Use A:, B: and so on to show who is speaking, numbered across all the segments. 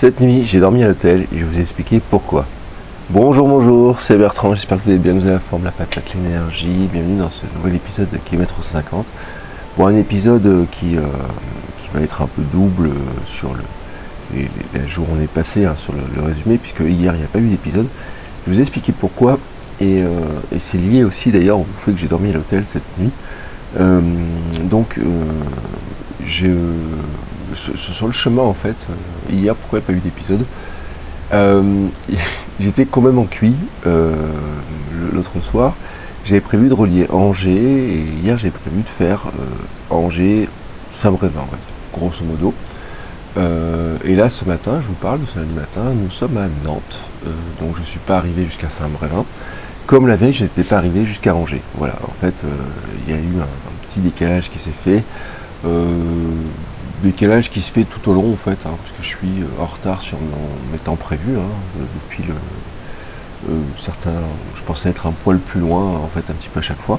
A: Cette nuit, j'ai dormi à l'hôtel et je vous expliquer pourquoi. Bonjour, bonjour, c'est Bertrand, j'espère que vous allez bien, vous avez la forme, la patate, l'énergie. Bienvenue dans ce nouvel épisode de Kilomètre 50. Bon, un épisode qui, euh, qui va être un peu double sur le, les- les- la journée passée, hein, sur le, résumé, puisque hier, il n'y a pas eu d'épisode. Je vous expliquer pourquoi, et, euh, c'est lié aussi d'ailleurs au fait que j'ai dormi à l'hôtel cette nuit. Euh, donc, euh, euh, sur, sur le chemin en fait, euh, hier, pourquoi il a pas eu d'épisode Euh, J'étais quand même en cuit euh, l'autre soir. J'avais prévu de relier Angers et hier j'ai prévu de faire euh, Angers Saint-Brévin, ouais, grosso modo. Et là ce matin, je vous parle de ce lundi matin, nous sommes à Nantes, donc je ne suis pas arrivé jusqu'à Saint-Brévin. Comme la veille, je n'étais pas arrivé jusqu'à Angers. Voilà, en fait, il y a eu un, petit décalage qui s'est fait. Décalage qui se fait tout au long en fait, hein, parce que je suis euh, en retard sur mes temps prévus hein, euh, depuis le euh, certains. Je pensais être un poil plus loin en fait un petit peu à chaque fois.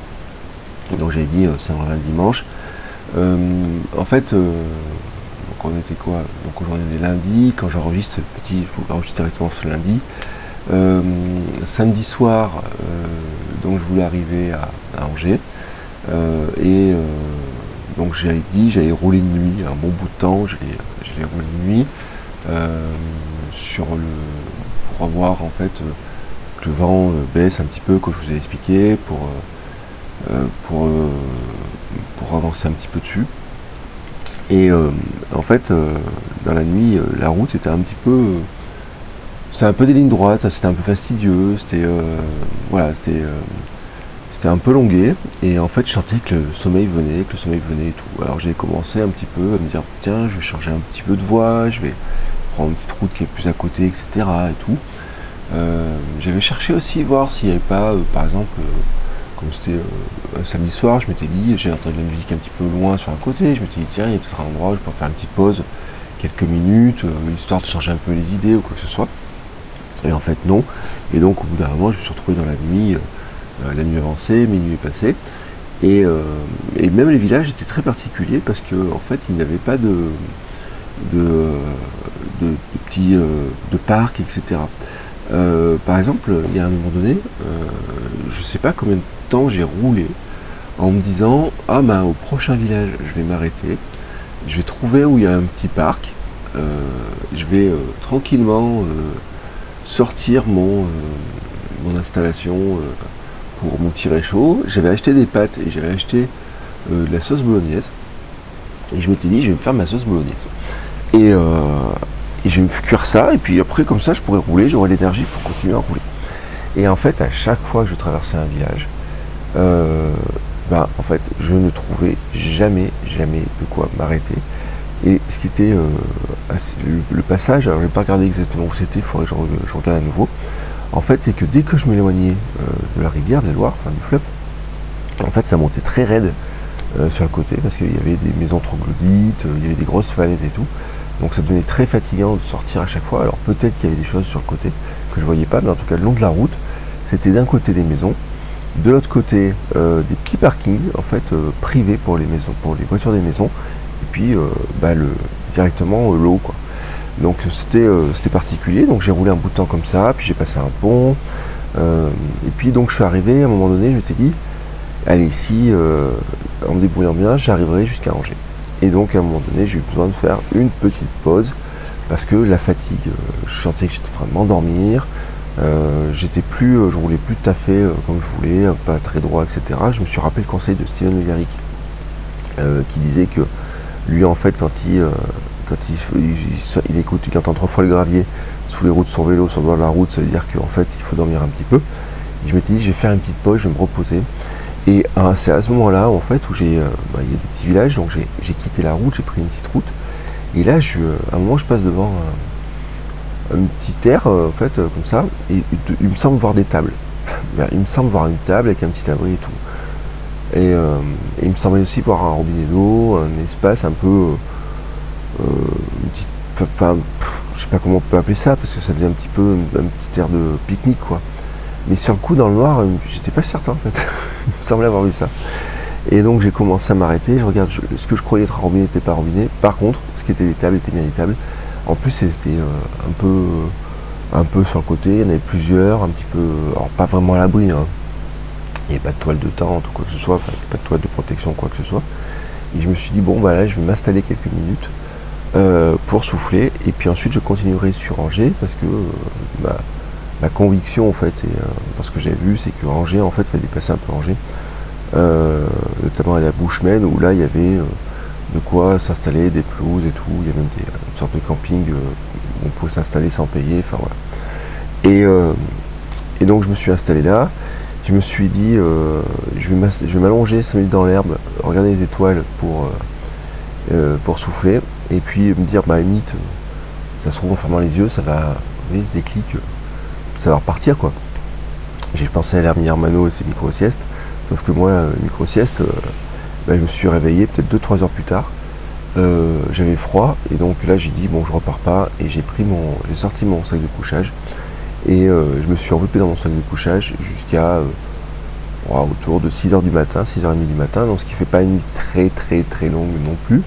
A: Donc j'avais dit euh, Saint-Brévin le dimanche. Euh, en fait, donc on était quoi? Donc aujourd'hui on est lundi. Quand j'enregistre petit, je vous l'enregistre directement ce lundi. Samedi soir, donc je voulais arriver à, Angers. Et donc j'avais dit, j'allais rouler de nuit un bon bout de temps, j'allais j'allais rouler de nuit euh, sur le pour avoir en fait euh, que le vent euh, baisse un petit peu, comme je vous ai expliqué, pour pour pour avancer un petit peu dessus. Et en fait, dans la nuit, la route était un petit peu c'était un peu des lignes droites, c'était un peu fastidieux, c'était voilà, c'était c'était un peu longué et en fait je sentais que le sommeil venait, que le sommeil venait et tout. Alors j'ai commencé un petit peu à me dire tiens je vais changer un petit peu de voie, je vais prendre une petite route qui est plus à côté, etc. et tout. Euh, J'avais cherché aussi voir s'il n'y avait pas, euh, par exemple, euh, comme c'était un samedi soir, je m'étais dit, j'ai entendu la musique un petit peu loin sur un côté, je m'étais dit tiens il y a peut-être un endroit où je peux faire une petite pause, quelques minutes, histoire de changer un peu les idées ou quoi que ce soit. Et en fait non. Et donc au bout d'un moment je me suis retrouvé dans la nuit. Euh, la nuit avancée, minuit passé. Et, euh, et même les villages étaient très particuliers parce que en fait il n'y avait pas de, de, petits euh, de parcs, etc. Par exemple, il y a un moment donné, je ne sais pas combien de temps j'ai roulé en me disant ah ben au prochain village je vais m'arrêter, je vais trouver où il y a un petit parc, je vais tranquillement sortir mon, installation pour mon petit réchaud. J'avais acheté des pâtes et j'avais acheté euh, de la sauce bolognaise. Et je m'étais dit, je vais me faire ma sauce bolognaise. Et, euh, je vais me cuire ça. Et puis après, comme ça, je pourrais rouler, j'aurai l'énergie pour continuer à rouler. Et en fait, à chaque fois que je traversais un village, euh, ben, en fait, je ne trouvais jamais, jamais de quoi m'arrêter. Et ce qui était le, passage, alors je n'ai pas regardé exactement où c'était, il faudrait que je, je regarde à nouveau. En fait, c'est que dès que je m'éloignais euh, de la rivière, de la Loire, enfin du fleuve, en fait, ça montait très raide euh, sur le côté parce qu'il y avait des maisons troglodytes, euh, il y avait des grosses falaises et tout. Donc ça devenait très fatigant de sortir à chaque fois. Alors peut-être qu'il y avait des choses sur le côté que je voyais pas, mais en tout cas le long de la route, c'était d'un côté des maisons, de l'autre côté des petits parkings en fait privés pour les maisons, pour les voitures des maisons, et puis bah, directement l'eau quoi. Donc c'était euh, c'était particulier. Donc j'ai roulé un bout de temps comme ça, puis j'ai passé un pont. euh, et puis donc je suis arrivé à un moment donné, je m'étais dit, allez ici, euh, en me débrouillant bien, j'arriverai jusqu'à Angers. Et donc à un moment donné, j'ai eu besoin de faire une petite pause parce que la fatigue, je sentais que j'étais en train de m'endormir. j'étais plus, je roulais plus tout à fait comme je voulais, pas très droit, etc. Je me suis rappelé le conseil de Steven Le Yarrick euh, qui disait que lui en fait quand il quand il, écoute, il entend trois fois le gravier sous les roues de son vélo, sur le bord de la route, ça veut dire qu'en fait il faut dormir un petit peu. Et je m'étais dit je vais faire une petite pause, je vais me reposer. Et euh, c'est à ce moment-là en fait où j'ai, euh, bah, il y a des petits villages, donc j'ai quitté la route, j'ai pris une petite route. Et là, je, à un moment, je passe devant un, petit terre, en fait, comme ça, et il me semble voir des tables. il me semble voir une table avec un petit abri et tout. Et, il me semblait aussi voir un robinet d'eau, un espace un peu. Enfin, je sais pas comment on peut appeler ça, parce que ça faisait un petit peu un petit air de pique-nique, quoi. Mais sur le coup, dans le noir, j'étais pas certain, en fait. il me semblait avoir vu ça. Et donc j'ai commencé à m'arrêter, je regarde ce que je croyais être robinet n'était pas robinet. Par contre, ce qui était des tables était bien des tables. En plus c'était euh, un peu un peu sur le côté, il y en avait plusieurs, un petit peu. Alors pas vraiment à l'abri, hein. Il n'y avait pas de toile de tente ou quoi que ce soit, enfin pas de toile de protection quoi que ce soit. Et je me suis dit bon bah là je vais m'installer quelques minutes euh, pour souffler. Et puis ensuite je continuerai sur Angers parce que euh, ma, conviction en fait et parce que j'avais vu c'est que Angers en fait va dépasser un peu Angers. Euh, notamment à la Bushman où là il y avait euh, de quoi s'installer, des pelouses et tout, il y a même des, une sorte de camping euh, où on pouvait s'installer sans payer, enfin voilà. Et, donc je me suis installé là, je me suis dit je vais m'allonger 5 minutes dans l'herbe, regarder les étoiles pour, pour souffler, et puis me dire bah limite, ça se trouve en fermant les yeux, ça va, vous voyez ce déclic, ça va repartir quoi. J'ai pensé à l'hermine Hermano et ses micro-siestes. Sauf que moi, micro-sieste, euh, bah, je me suis réveillé peut-être 2-3 heures plus tard. Euh, j'avais froid et donc là j'ai dit bon je repars pas et j'ai pris mon j'ai sorti mon sac de couchage et euh, je me suis enveloppé dans mon sac de couchage jusqu'à autour de 6h du matin, 6h30 du matin, donc ce qui fait pas une nuit très très très longue non plus.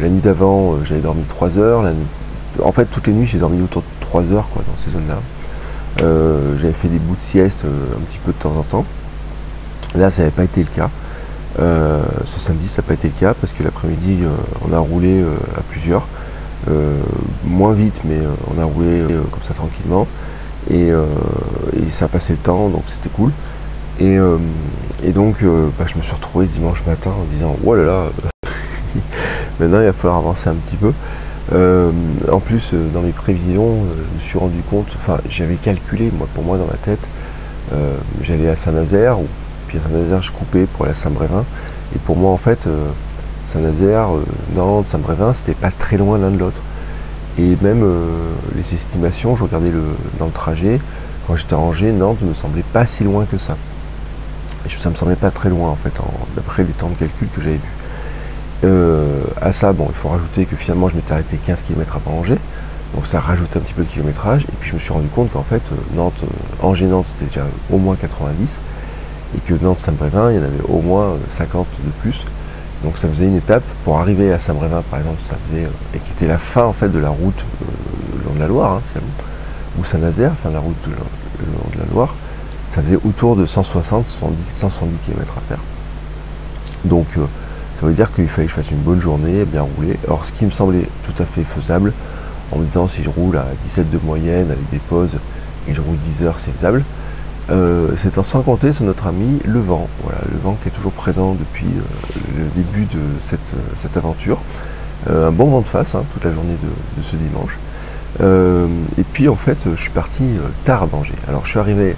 A: La nuit d'avant j'avais dormi 3 heures, en fait toutes les nuits j'ai dormi autour de 3 heures quoi dans ces zones là. j'avais fait des bouts de sieste un petit peu de temps en temps. Là, ça n'avait pas été le cas. Euh, ce samedi, ça n'a pas été le cas parce que l'après-midi, euh, on a roulé euh, à plusieurs. moins vite, mais on a roulé comme ça tranquillement. Et, ça a passé le temps, donc c'était cool. Et, donc, bah, je me suis retrouvé dimanche matin en disant Oh là là, maintenant il va falloir avancer un petit peu. en plus, dans mes prévisions, je me suis rendu compte, enfin, j'avais calculé, moi, pour moi, dans ma tête, j'allais à Saint-Nazaire, Saint-Nazaire, je coupais pour aller à Saint-Brévin. Et pour moi, en fait, euh, Saint-Nazaire, euh, Nantes, Saint-Brévin, c'était pas très loin l'un de l'autre. Et même euh, les estimations, je regardais dans le trajet, quand j'étais rangé, Nantes ne me semblait pas si loin que ça. Et ça me semblait pas très loin, en fait, d'après les temps de calcul que j'avais vus. À ça, bon, il faut rajouter que finalement, je m'étais arrêté 15 km avant Angers. Donc ça rajoute un petit peu de kilométrage. Et puis je me suis rendu compte qu'en fait, Nantes, Angers-Nantes, c'était déjà au moins 90 et que Nantes-Saint-Brévin, il y en avait au moins 50 de plus. Donc ça faisait une étape pour arriver à Saint-Brévin, par exemple, ça faisait, euh, et qui était la fin en fait de la route euh, le long de la Loire, hein, ou Saint-Nazaire, la route le long de la Loire, ça faisait autour de 160, 170, km à faire. Donc euh, ça veut dire qu'il fallait que je fasse une bonne journée, bien rouler. Or ce qui me semblait tout à fait faisable, en me disant si je roule à 17 de moyenne avec des pauses et je roule 10 heures, c'est faisable. Euh, c'est sans compter sur notre ami le vent, voilà, le vent qui est toujours présent depuis euh, le début de cette, euh, aventure. un bon vent de face hein, toute la journée de, ce dimanche. et puis en fait, je suis parti tard à danger. Alors je suis arrivé,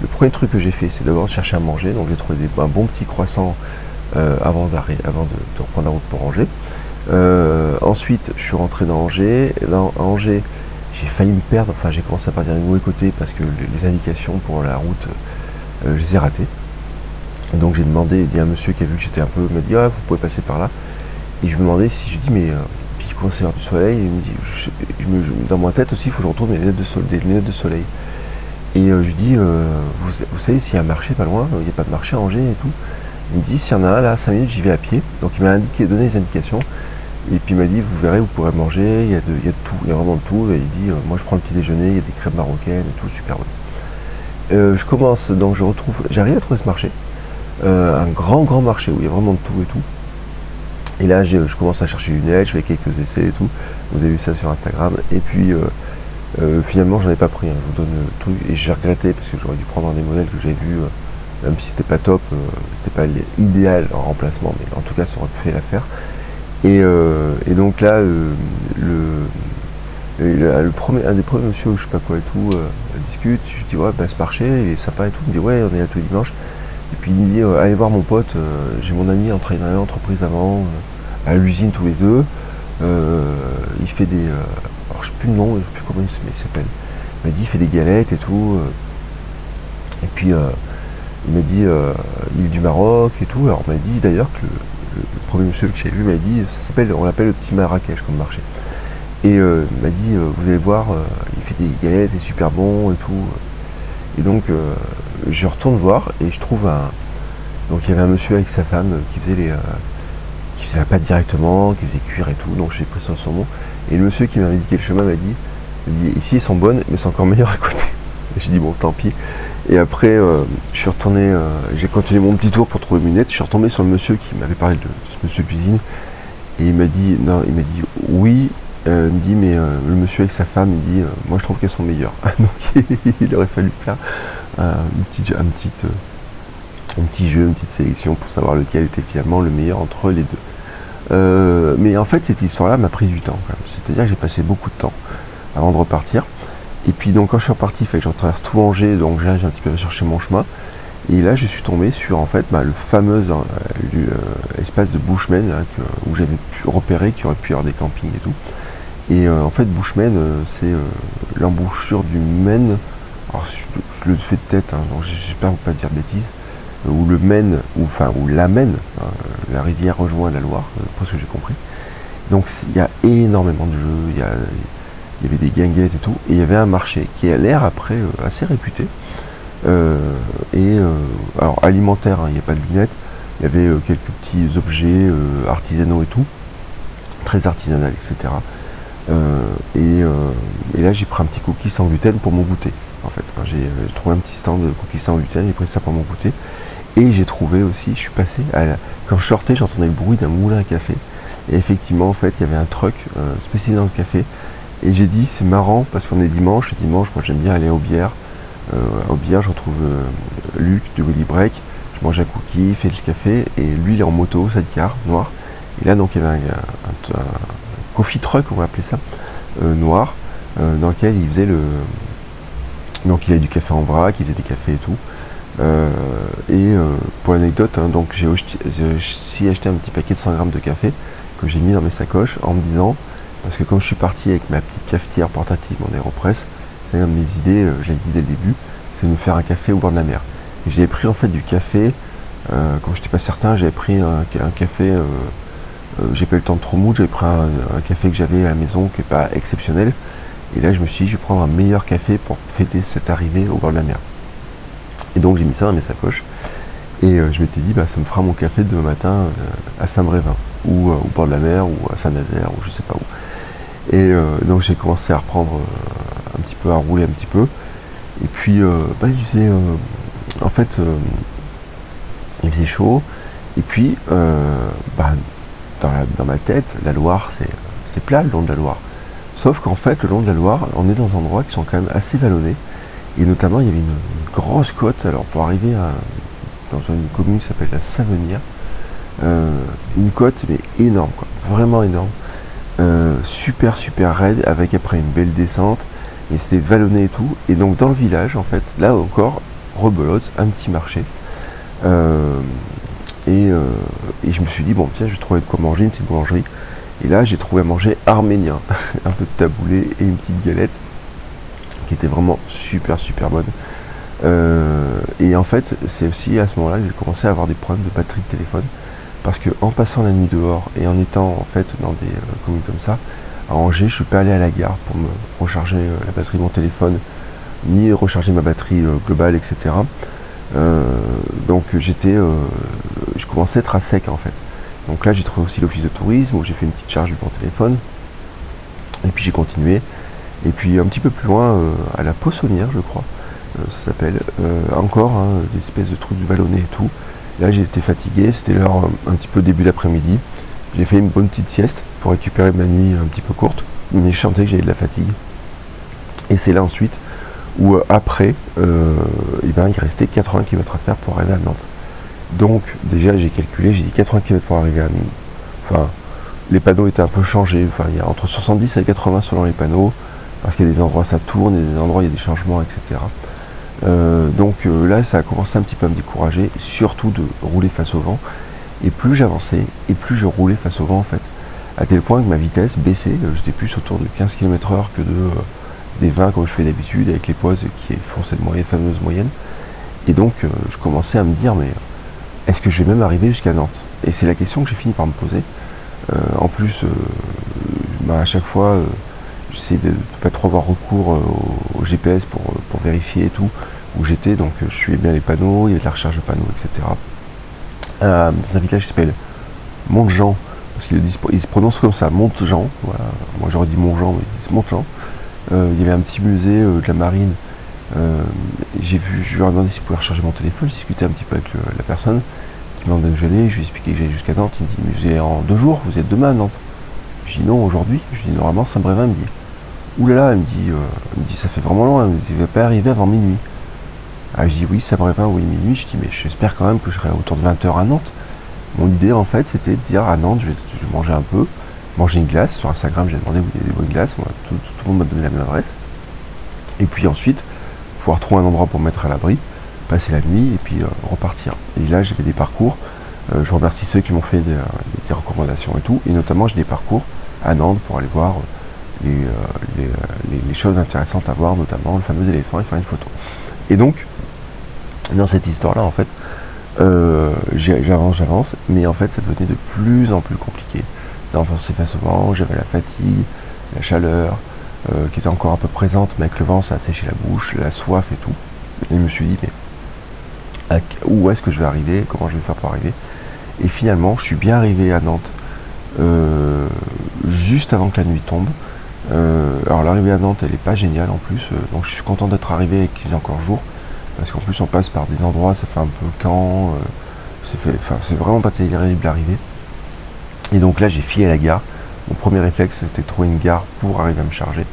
A: le premier truc que j'ai fait, c'est d'abord chercher à manger. Donc j'ai trouvé un bon petit croissant avant, avant de, reprendre la route pour Angers. ensuite, je suis rentré dans Angers. Dans Angers, j'ai failli me perdre, enfin j'ai commencé à partir du mauvais côté parce que les, indications pour la route, euh, je les ai ratées. donc j'ai demandé, il y a un monsieur qui a vu que j'étais un peu, m'a dit ah vous pouvez passer par là. Et je me demandais si je dis mais euh, puis il commençait à avoir du soleil, il me dit dans ma tête aussi il faut que je retrouve mes lunettes de soleil, des lunettes de soleil. Et euh, je lui dis vous, savez s'il y a un marché pas loin, il n'y a pas de marché à Angers et tout. Il me dit s'il y en a un là, 5 minutes j'y vais à pied. Donc il m'a indiqué, donné les indications. Et puis il m'a dit, vous verrez, vous pourrez manger, il y, a de, il y a tout, il y a vraiment de tout. Et il dit, euh, moi je prends le petit déjeuner, il y a des crêpes marocaines et tout, super bon. Euh, je commence, donc je retrouve, j'arrive à trouver ce marché, euh, un grand grand marché où il y a vraiment de tout et tout. Et là je commence à chercher une aide, je fais quelques essais et tout. Vous avez vu ça sur Instagram. Et puis finalement j'en ai pas pris, hein. je vous donne le truc. Et j'ai regretté parce que j'aurais dû prendre un des modèles que j'avais vu, même si c'était pas top, c'était pas idéal en remplacement, mais en tout cas ça aurait faire l'affaire. Euh, et, donc là, euh, le, premier, un des premiers monsieur, je sais pas quoi et tout, euh, discute, je dis ouais bah ce marché il est sympa et tout, il me dit ouais on est là tous les dimanches. Et puis il me dit allez voir mon pote, j'ai mon ami en travaillant dans l'entreprise avant, à l'usine tous les deux. il fait des. alors je sais plus le nom, je sais plus comment il s'appelle. Il m'a dit il fait des galettes et tout. et puis il m'a dit l'île du Maroc et tout. Alors on m'a dit d'ailleurs que le, premier monsieur que j'ai vu m'a dit ça s'appelle, on l'appelle le petit Marrakech comme marché. Et il m'a dit vous allez voir, il fait des galettes, c'est super bon et tout. Et donc je retourne voir et je trouve un. Donc il y avait un monsieur avec sa femme qui faisait les qui faisait la pâte directement, qui faisait cuire et tout, donc j'ai pris sur nom. Et le monsieur qui m'a indiqué le chemin m'a dit, dit, ici ils sont bonnes, mais c'est encore meilleur à côté. J'ai dit bon tant pis. Et après euh, je suis retourné, euh, j'ai continué mon petit tour pour trouver mes lunettes, je suis retombé sur le monsieur qui m'avait parlé de, ce monsieur cuisine. Et il m'a dit, non, il m'a dit oui, euh, il me dit mais le monsieur avec sa femme, il dit moi je trouve qu'elles sont meilleures. donc il aurait fallu faire un petit, un petit un petit jeu, une petite sélection pour savoir lequel était finalement le meilleur entre les deux. Mais en fait, cette histoire-là m'a pris du temps. C'est-à-dire que j'ai passé beaucoup de temps avant de repartir. Et puis donc quand je suis reparti, il fallait que je traverse tout Angers, donc j'ai un petit peu cherché mon chemin. Et là, je suis tombé sur en fait bah, le fameux euh, euh, espace de Bushman où j'avais pu repérer qu'il y aurait pu y avoir des campings et tout. Et en fait, Bushman, c'est l'embouchure du Maine. Alors, je, le fais de tête, hein, donc j'espère ne pas dire de bêtises où le Maine, ou enfin où la Maine, hein, la rivière rejoint la Loire, euh, pour ce que j'ai compris. Donc il y a énormément de jeux, avait des guinguettes et tout, et il y avait un marché qui a l'air après euh, assez réputé. Euh, et alors alimentaire, hein, il n'y a pas de lunettes, il y avait quelques petits objets artisanaux et tout, très artisanal, etc. Et, là j'ai pris un petit cookie sans gluten pour mon goûter. En fait, j'ai trouvé un petit stand de cookies sans gluten, j'ai pris ça pour mon goûter. Et j'ai trouvé aussi, je suis passé, à quand je sortais, j'entendais le bruit d'un moulin à café. Et effectivement, en fait, il y avait un truc euh, spécialisé dans le café. Et j'ai dit, c'est marrant parce qu'on est dimanche. Et dimanche, moi, j'aime bien aller au bière. Euh, au bière, je retrouve euh, Luc du Willy Break. Je mange un cookie, fait le café. Et lui, il est en moto, sidecar, noir. Et là, donc, il y avait un, coffee truck, on va appeler ça, noir, dans lequel il faisait le. Donc, il avait du café en vrac, il faisait des cafés et tout. Euh, et euh, pour l'anecdote, hein, donc j'ai aussi acheté un petit paquet de 100 grammes de café que j'ai mis dans mes sacoches en me disant, parce que comme je suis parti avec ma petite cafetière portative, mon aéropress, c'est une de mes idées, euh, je l'ai dit dès le début, c'est de me faire un café au bord de la mer. J'ai pris en fait du café, euh, quand j'étais pas certain, j'avais pris un, café, j'ai pas eu le temps de trop mouiller, j'ai pris un, café que j'avais à la maison qui n'est pas exceptionnel. Et là je me suis dit, je vais prendre un meilleur café pour fêter cette arrivée au bord de la mer. Et donc j'ai mis ça dans mes sacoches. Et euh, je m'étais dit, bah, ça me fera mon café demain matin euh, à Saint-Brévin, ou euh, au bord de la mer, ou à Saint-Nazaire, ou je sais pas où. Et donc j'ai commencé à reprendre un petit peu, à rouler un petit peu. Et puis, bah, il faisait, en fait, il faisait chaud. Et puis, bah, dans, dans, ma tête, la Loire, c'est plat le long de la Loire. Sauf qu'en fait, le long de la Loire, on est dans des endroits qui sont quand même assez vallonnés. Et notamment, il y avait une, grosse côte. Alors, pour arriver dans une commune qui s'appelle la Savenière, euh, une côte, mais énorme, vraiment énorme. Euh, super, super raide, avec après une belle descente. Mais c'était vallonné et tout. Et donc, dans le village, en fait, là encore, rebelote, un petit marché. Euh, et, et, je me suis dit, bon, tiens, je vais trouver de quoi manger, une petite boulangerie. Et là, j'ai trouvé à manger arménien. un peu de taboulé et une petite galette qui était vraiment super super bonne. Euh, et en fait, c'est aussi à ce moment-là que j'ai commencé à avoir des problèmes de batterie de téléphone. Parce que en passant la nuit dehors et en étant en fait dans des euh, communes comme ça, à Angers, je suis pas allé à la gare pour me recharger euh, la batterie de mon téléphone, ni recharger ma batterie globale, etc. donc j'étais, je commençais à être à sec en fait. Donc là, j'ai trouvé aussi l'office de tourisme où j'ai fait une petite charge de mon téléphone. Et puis j'ai continué. Et puis un petit peu plus loin, euh, à la Poissonnière, je crois, euh, ça s'appelle, euh, encore hein, des espèces de trucs vallonnés et tout. Là, été fatigué, c'était l'heure un, petit peu début d'après-midi. J'ai fait une bonne petite sieste pour récupérer ma nuit un petit peu courte, mais je sentais que j'avais de la fatigue. Et c'est là ensuite où après, eh ben, il restait 80 km à faire pour arriver à Nantes. Donc déjà j'ai calculé, j'ai dit 80 km pour arriver à Nantes. Enfin, les panneaux étaient un peu changés, enfin il y a entre 70 et 80 selon les panneaux parce qu'il y a des endroits ça tourne, a des endroits il y a des changements, etc. Euh, donc euh, là, ça a commencé un petit peu à me décourager, surtout de rouler face au vent. Et plus j'avançais, et plus je roulais face au vent en fait. à tel point que ma vitesse baissait, j'étais plus autour de 15 km heure que de, des 20 comme je fais d'habitude avec les pauses qui font cette moyenne, fameuse moyenne. Et donc je commençais à me dire mais est-ce que je vais même arriver jusqu'à Nantes? Et c'est la question que j'ai fini par me poser. en plus, bah, à chaque fois, j'essaie de ne pas trop avoir recours au, GPS pour, vérifier et tout où j'étais. Donc je suivais bien les panneaux, il y avait de la recharge de panneaux, etc. dans un village qui s'appelle Montjean, parce qu'il se prononce comme ça, Montjean. Voilà. Moi j'aurais dit Montjean, mais ils disent Montjean. Euh, il y avait un petit musée euh, de la marine. Euh, j'ai vu, je lui ai demandé s'il pouvait recharger mon téléphone, je discutais un petit peu avec la personne qui m'a demandé où j'allais, je lui ai expliqué que j'allais jusqu'à Nantes, il me dit mais vous allez en deux jours, vous êtes demain à Nantes. Je dis non aujourd'hui, je dis normalement Saint-Brévin, il me dit oulala, il me dit, il me dit ça fait vraiment loin, il me dit va pas arriver avant minuit. Ah, je dis oui, Saint-Brévin, oui, minuit, je dis mais j'espère quand même que je serai autour de 20h à Nantes. Mon idée en fait c'était de dire à Nantes je vais, manger un peu, manger une glace. Sur Instagram j'ai demandé où il y a des bonnes glaces, moi, tout, le monde m'a donné la même adresse. Et puis ensuite, pouvoir trouver un endroit pour me mettre à l'abri, passer la nuit et puis euh, repartir. Et là j'avais des parcours. Euh, je remercie ceux qui m'ont fait des, recommandations et tout. Et notamment j'ai des parcours à Nantes pour aller voir euh, les, les, choses intéressantes à voir, notamment le fameux éléphant et faire une photo. Et donc, dans cette histoire-là, en fait, euh, j'avance, j'avance, mais en fait ça devenait de plus en plus compliqué. D'avancer face au vent, j'avais la fatigue, la chaleur, euh, qui était encore un peu présente, mais avec le vent ça a séché la bouche, la soif et tout. Et je me suis dit, mais où est-ce que je vais arriver Comment je vais faire pour arriver? Et finalement, je suis bien arrivé à Nantes euh, juste avant que la nuit tombe. Alors l'arrivée à Nantes, elle n'est pas géniale en plus, donc je suis content d'être arrivé et qu'il y ait encore jour parce qu'en plus on passe par des endroits, ça fait un peu camp, euh, c'est vraiment pas terrible d'arriver. Et donc là j'ai filé à la gare. Mon premier réflexe c'était de trouver une gare pour arriver à me charger.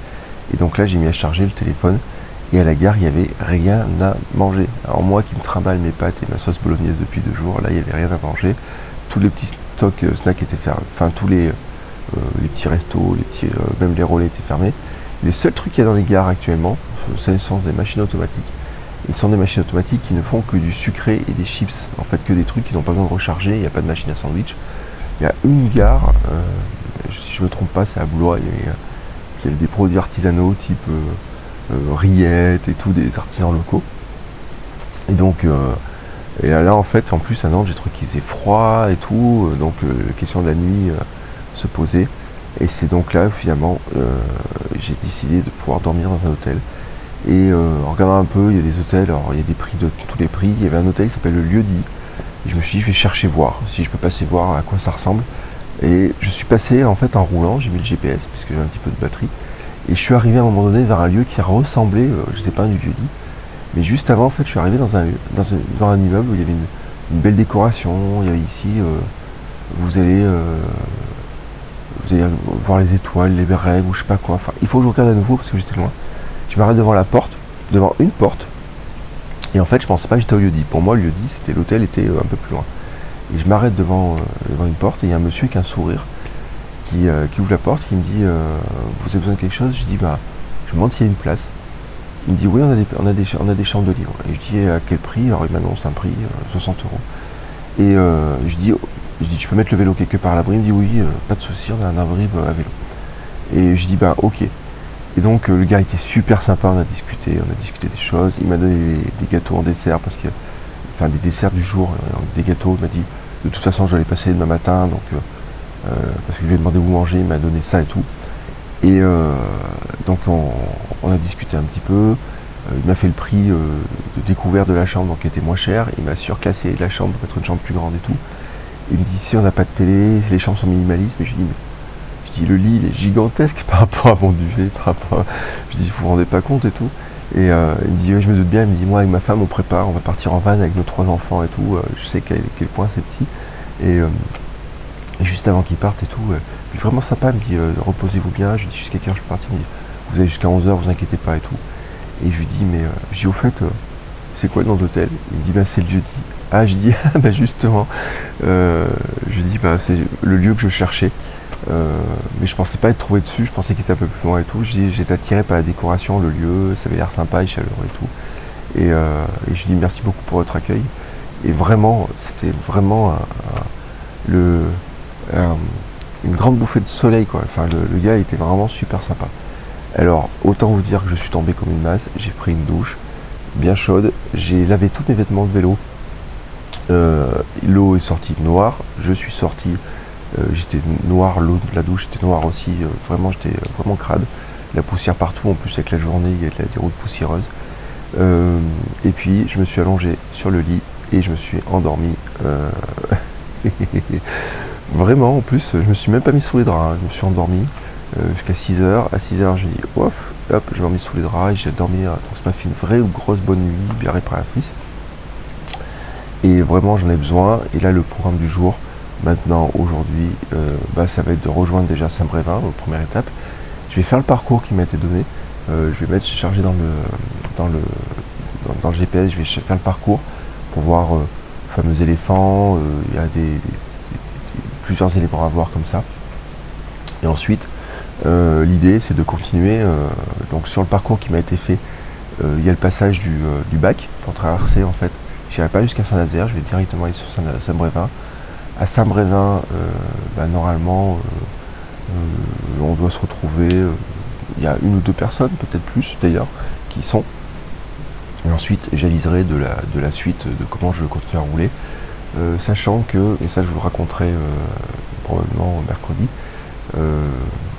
A: Et donc là j'ai mis à charger le téléphone et à la gare il n'y avait rien à manger. Alors moi qui me trimballe mes pâtes et ma sauce bolognaise depuis deux jours, là il n'y avait rien à manger. Tous les petits stocks euh, snacks étaient fermés, enfin tous les, euh, les petits restos, les petits, même les relais étaient fermés. Les seuls trucs qu'il y a dans les gares actuellement, ce sont des machines automatiques. Ils sont des machines automatiques qui ne font que du sucré et des chips. En fait, que des trucs qui n'ont pas besoin de recharger. Il n'y a pas de machine à sandwich. Il y a une gare, euh, si je ne me trompe pas, c'est à Boulois. Il y, avait, des produits artisanaux type euh, euh, rillettes et tout, des artisans locaux. Et donc, là, en fait, en plus à Nantes, j'ai trouvé qu'il faisait froid et tout. donc, question de la nuit se posait. Et c'est donc là, finalement, j'ai décidé de pouvoir dormir dans un hôtel. Et euh, en regardant un peu, il y a des hôtels, alors il y a des prix de tous les prix. Il y avait un hôtel qui s'appelle le Lieu dit. je me suis dit, je vais chercher voir si je peux passer voir à quoi ça ressemble. Et je suis passé en fait en roulant, j'ai mis le GPS puisque j'ai un petit peu de batterie. Et je suis arrivé à un moment donné vers un lieu qui ressemblait, euh, je n'étais pas un du lieu dit, mais juste avant en fait je suis arrivé dans un, dans un, immeuble où il y avait une, belle décoration, il y avait ici, euh, vous allez voir les étoiles, les rêves ou je sais pas quoi. Enfin, il faut que je regarde à nouveau parce que j'étais loin. Je m'arrête devant la porte, devant une porte. Et en fait, je pensais pas que j'étais au lieu-dit. Pour moi, le lieu-dit, c'était l'hôtel était euh, un peu plus loin. Et je m'arrête devant, euh, devant une porte et il y a un monsieur avec un sourire qui, euh, ouvre la porte, qui me dit Vous avez besoin de quelque chose? Je dis Bah, je me demande s'il y a une place. Il me dit Oui, on a des, on a des, on a des chambres de livres. Et je dis À quel prix? Alors il m'annonce un prix, 60 euros. Et je dis je dis, je peux mettre le vélo quelque part à l'abri Il me dit oui, pas de souci, on a un abri à vélo. Et je dis bah ok. Et donc euh, le gars était super sympa, on a discuté, on a discuté des choses. Il m'a donné des, gâteaux en dessert parce que, enfin des desserts du jour, euh, des gâteaux. Il m'a dit de toute façon je vais passer demain matin, donc euh, parce que je lui ai demandé où manger, il m'a donné ça et tout. Et donc on, a discuté un petit peu. il m'a fait le prix de découvert de la chambre, donc qui était moins cher. Il m'a surclassé la chambre pour être une chambre plus grande et tout. Il me dit si on n'a pas de télé, les chambres sont minimalistes, mais je lui dis le lit il est gigantesque par rapport à mon duvet, par rapport je dis vous vous rendez pas compte et tout. Et euh, il me dit je me doute bien, il me dit moi avec ma femme on prépare, on va partir en van avec nos trois enfants et tout, euh, je sais quel, quel point c'est petit. Et, euh, juste avant qu'ils partent et tout, il est vraiment sympa, il me dit reposez-vous bien, je dis jusqu'à quelle heure je peux partir, il me dit vous avez jusqu'à 11h, vous inquiétez pas et tout. Et je lui dis mais je dis au fait c'est quoi le nom d'hôtel Il me dit ben c'est le lieu dit. Ah je dis ah bah justement je lui dis bah c'est le lieu que je cherchais. Euh, mais je pensais pas être trouvé dessus, je pensais qu'il était un peu plus loin et tout. J'étais attiré par la décoration, le lieu, ça avait l'air sympa et chaleureux et tout. Et, euh, je dis merci beaucoup pour votre accueil. Et vraiment, c'était vraiment le, une grande bouffée de soleil quoi. Enfin le, gars était vraiment super sympa. Alors autant vous dire que je suis tombé comme une masse, j'ai pris une douche bien chaude, j'ai lavé tous mes vêtements de vélo. Euh, l'eau est sortie noire, je suis sorti, euh, j'étais noir, l'eau de la douche était noire aussi, vraiment j'étais vraiment crade. La poussière partout, en plus avec la journée il y a des routes poussiéreuses. et puis je me suis allongé sur le lit et je me suis endormi. Vraiment, en plus, je me suis même pas mis sous les draps. Hein. Je me suis endormi euh, jusqu'à 6h. À 6h, j'ai dit, hop, hop, je m'ai mis sous les draps et j'ai dormi. Euh, donc, ça m'a fait une vraie grosse bonne nuit, bien réparatrice. Et vraiment, j'en ai besoin. Et là, le programme du jour, maintenant, aujourd'hui, euh, bah, ça va être de rejoindre déjà Saint-Brévin, première étape. Je vais faire le parcours qui m'a été donné. je vais mettre chargé dans le, dans le, dans, le GPS, je vais faire le parcours pour voir le fameux éléphant. Il y a des plusieurs éléments à voir comme ça. Et ensuite, euh, l'idée c'est de continuer. Euh, donc sur le parcours qui m'a été fait, euh, il y a le passage du, bac pour traverser en fait. J'irai pas jusqu'à Saint-Nazaire, je vais directement aller sur Saint-Brévin. À Saint-Brévin, bah, normalement, on doit se retrouver. Il y a une ou deux personnes, peut-être plus d'ailleurs, qui sont. Et ensuite, j'aviserai de la, de suite de comment je continue à rouler. Euh, sachant que, et ça je vous le raconterai euh, probablement mercredi, euh,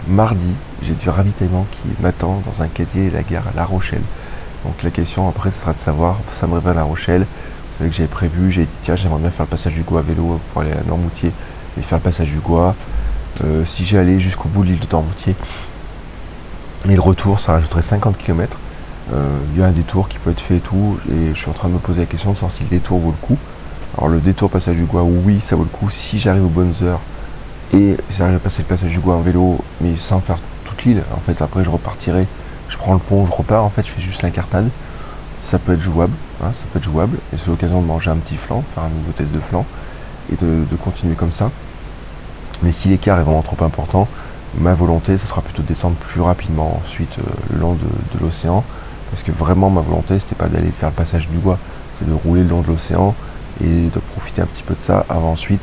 A: mardi, j'ai du ravitaillement qui m'attend dans un casier la gare à La Rochelle. Donc la question après ce sera de savoir, ça me révèle à La Rochelle, que j'avais prévu, j'ai dit tiens j'aimerais bien faire le passage du Gois à vélo pour aller à Normoutier et faire le passage du Gois. si j'ai allé jusqu'au bout de l'île de Normoutier, et le retour ça rajouterait 50 km. Il y a un détour qui peut être fait et tout, et je suis en train de me poser la question de savoir si le détour vaut le coup. Alors le détour passage du Gois, oui, ça vaut le coup si j'arrive aux bonnes heures et j'arrive à passer le passage du Gois en vélo, mais sans faire toute l'île. En fait, après je repartirai, je prends le pont, je repars. En fait, je fais juste l'incartade. Ça peut être jouable, hein, ça peut être jouable. Et c'est l'occasion de manger un petit flanc, faire un nouveau test de flanc et de, continuer comme ça. Mais si l'écart est vraiment trop important, ma volonté, ce sera plutôt de descendre plus rapidement ensuite euh, le long de, l'océan. Parce que vraiment, ma volonté, c'était pas d'aller faire le passage du Gois, c'est de rouler le long de l'océan et de profiter un petit peu de ça avant ensuite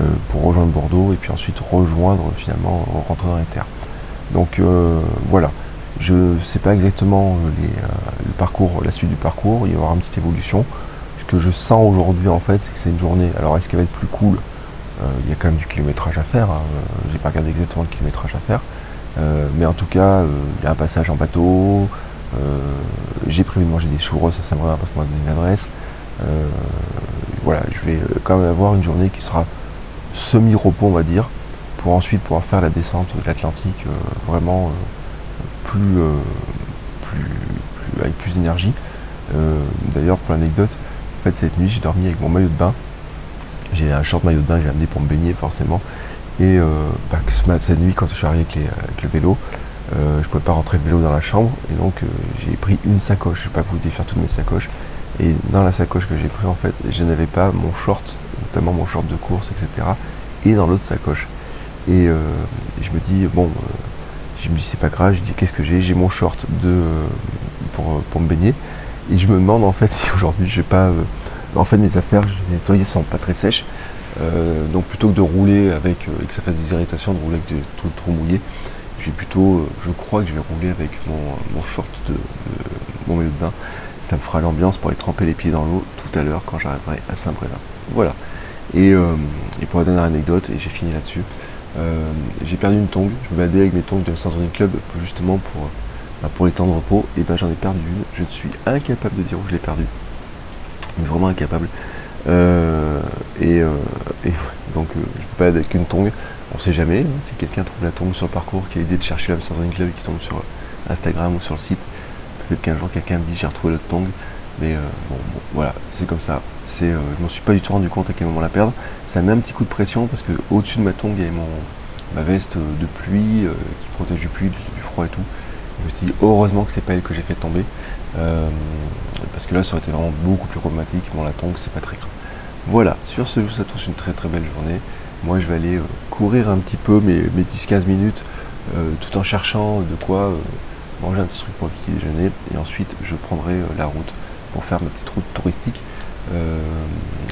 A: euh, pour rejoindre Bordeaux et puis ensuite rejoindre finalement rentrer dans les terres. Donc euh, voilà, je ne sais pas exactement euh, le parcours, la suite du parcours, il y aura une petite évolution. Ce que je sens aujourd'hui en fait, c'est que c'est une journée. Alors est-ce qu'elle va être plus cool? Il y a quand même du kilométrage à faire. Hein. J'ai pas regardé exactement le kilométrage à faire. mais en tout cas, il y a un passage en bateau. j'ai prévu de manger des churros à Saint-Brévin parce qu'on m'a donné une adresse voilà, je vais euh, quand même avoir une journée qui sera semi-repos, on va dire, pour ensuite pouvoir faire la descente de l'Atlantique euh, vraiment euh, plus, plus, avec plus d'énergie. D'ailleurs, pour l'anecdote, en fait, cette nuit, j'ai dormi avec mon maillot de bain. J'ai un short maillot de bain j'ai amené pour me baigner, forcément. Et bah, cette nuit, quand je suis arrivé avec, le vélo, je ne pouvais pas rentrer le vélo dans la chambre. Et donc, j'ai pris une sacoche. Je n'ai pas voulu défaire toutes mes sacoches. Et dans la sacoche que j'ai pris en fait, je n'avais pas mon short, notamment mon short de course, etc. Et dans l'autre sacoche. Et, euh, je me dis, bon, euh, je me dis c'est pas grave, je dis qu'est-ce que j'ai? J'ai mon short de, euh, pour, pour, me baigner. Et je me demande en fait si aujourd'hui je vais pas. en fait mes affaires, je les nettoyer, sont pas très sèches. donc plutôt que de rouler avec et que ça fasse des irritations, de rouler avec des trucs trop mouillés, plutôt, je crois que je vais rouler avec mon, short de, mon maillot de bain ça me fera l'ambiance pour aller tremper les pieds dans l'eau tout à l'heure quand j'arriverai à Saint-Brévin. Voilà. Euh, et, pour la dernière anecdote, et j'ai fini là-dessus, euh, j'ai perdu une tongue. Je me baladais avec mes tongs de Saint-Denis Club justement pour, bah, pour les temps de repos. Et ben j'en ai perdu une. Je suis incapable de dire où je l'ai perdue. Mais vraiment incapable. Euh, et, donc je peux pas avec une tongue. On sait jamais. Hein, si quelqu'un trouve la tongue sur le parcours, qui a l'idée de chercher la Saint-Denis Club et qui tombe sur Instagram ou sur le site, peut-être qu'un jour quelqu'un me dit j'ai retrouvé le tong, mais euh, bon, voilà, c'est comme ça. C'est, euh, je m'en suis pas du tout rendu compte à quel moment la perdre. Ça met un petit coup de pression parce que au-dessus de ma tongue il y avait ma veste de pluie euh, qui protège du pluie, du, froid et tout. Je me suis dit heureusement que c'est pas elle que j'ai fait tomber. parce que là ça aurait été vraiment beaucoup plus problématique. Bon la tongue c'est pas très grave. Voilà, sur ce, je vous souhaite une très très belle journée. Moi je vais aller courir un petit peu mes, mes 10-15 minutes tout en cherchant de quoi manger un petit truc pour le petit déjeuner et ensuite je prendrai euh, la route pour faire ma petite route touristique euh,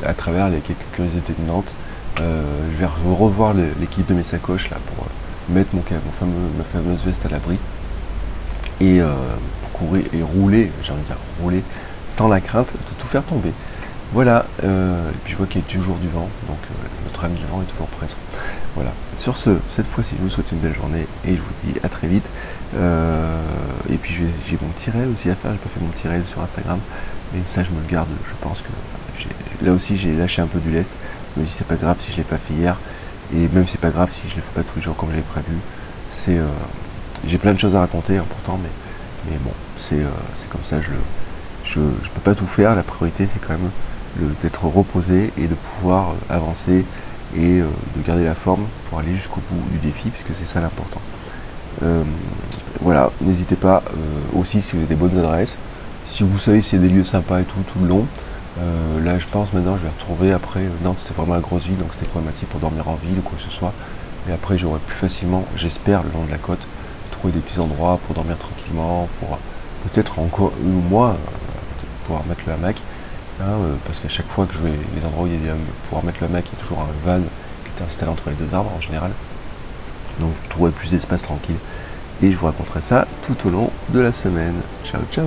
A: à travers les quelques curiosités de Nantes je vais revoir l'équipe de mes sacoches là pour mettre mon, mon fameux, ma fameuse veste à l'abri et courir et rouler, j'ai envie de dire rouler sans la crainte de tout faire tomber. Voilà, et puis je vois qu'il y a toujours du vent, donc notre ami le vent est toujours présent. Voilà, sur ce, cette fois-ci, je vous souhaite une belle journée et je vous dis à très vite. Euh, et puis j'ai mon petit aussi à faire, j'ai pas fait mon petit sur Instagram, mais ça je me le garde, je pense que là aussi j'ai lâché un peu du lest, je me dis c'est pas grave si je l'ai pas fait hier, et même c'est pas grave si je le fais pas tous les jours comme j'avais prévu. C'est euh, j'ai plein de choses à raconter hein, pourtant, mais, mais bon, c'est euh, comme ça, je, je, je peux pas tout faire, la priorité c'est quand même d'être reposé et de pouvoir avancer et de garder la forme pour aller jusqu'au bout du défi, puisque c'est ça l'important. Euh, voilà, n'hésitez pas euh, aussi si vous avez des bonnes adresses. Si vous savez s'il y a des lieux sympas et tout, tout le long. Euh, là, je pense maintenant, je vais retrouver après. Nantes, c'était vraiment la grosse ville, donc c'était problématique pour dormir en ville ou quoi que ce soit. Et après, j'aurai plus facilement, j'espère, le long de la côte, trouver des petits endroits pour dormir tranquillement, pour peut-être encore une ou moins pouvoir mettre le hamac. Hein, parce qu'à chaque fois que je vais les endroits où il y a des, pouvoir mettre le hamac, il y a toujours un van qui est installé entre les deux arbres en général. Donc vous trouverez plus d'espace tranquille. Et je vous raconterai ça tout au long de la semaine. Ciao ciao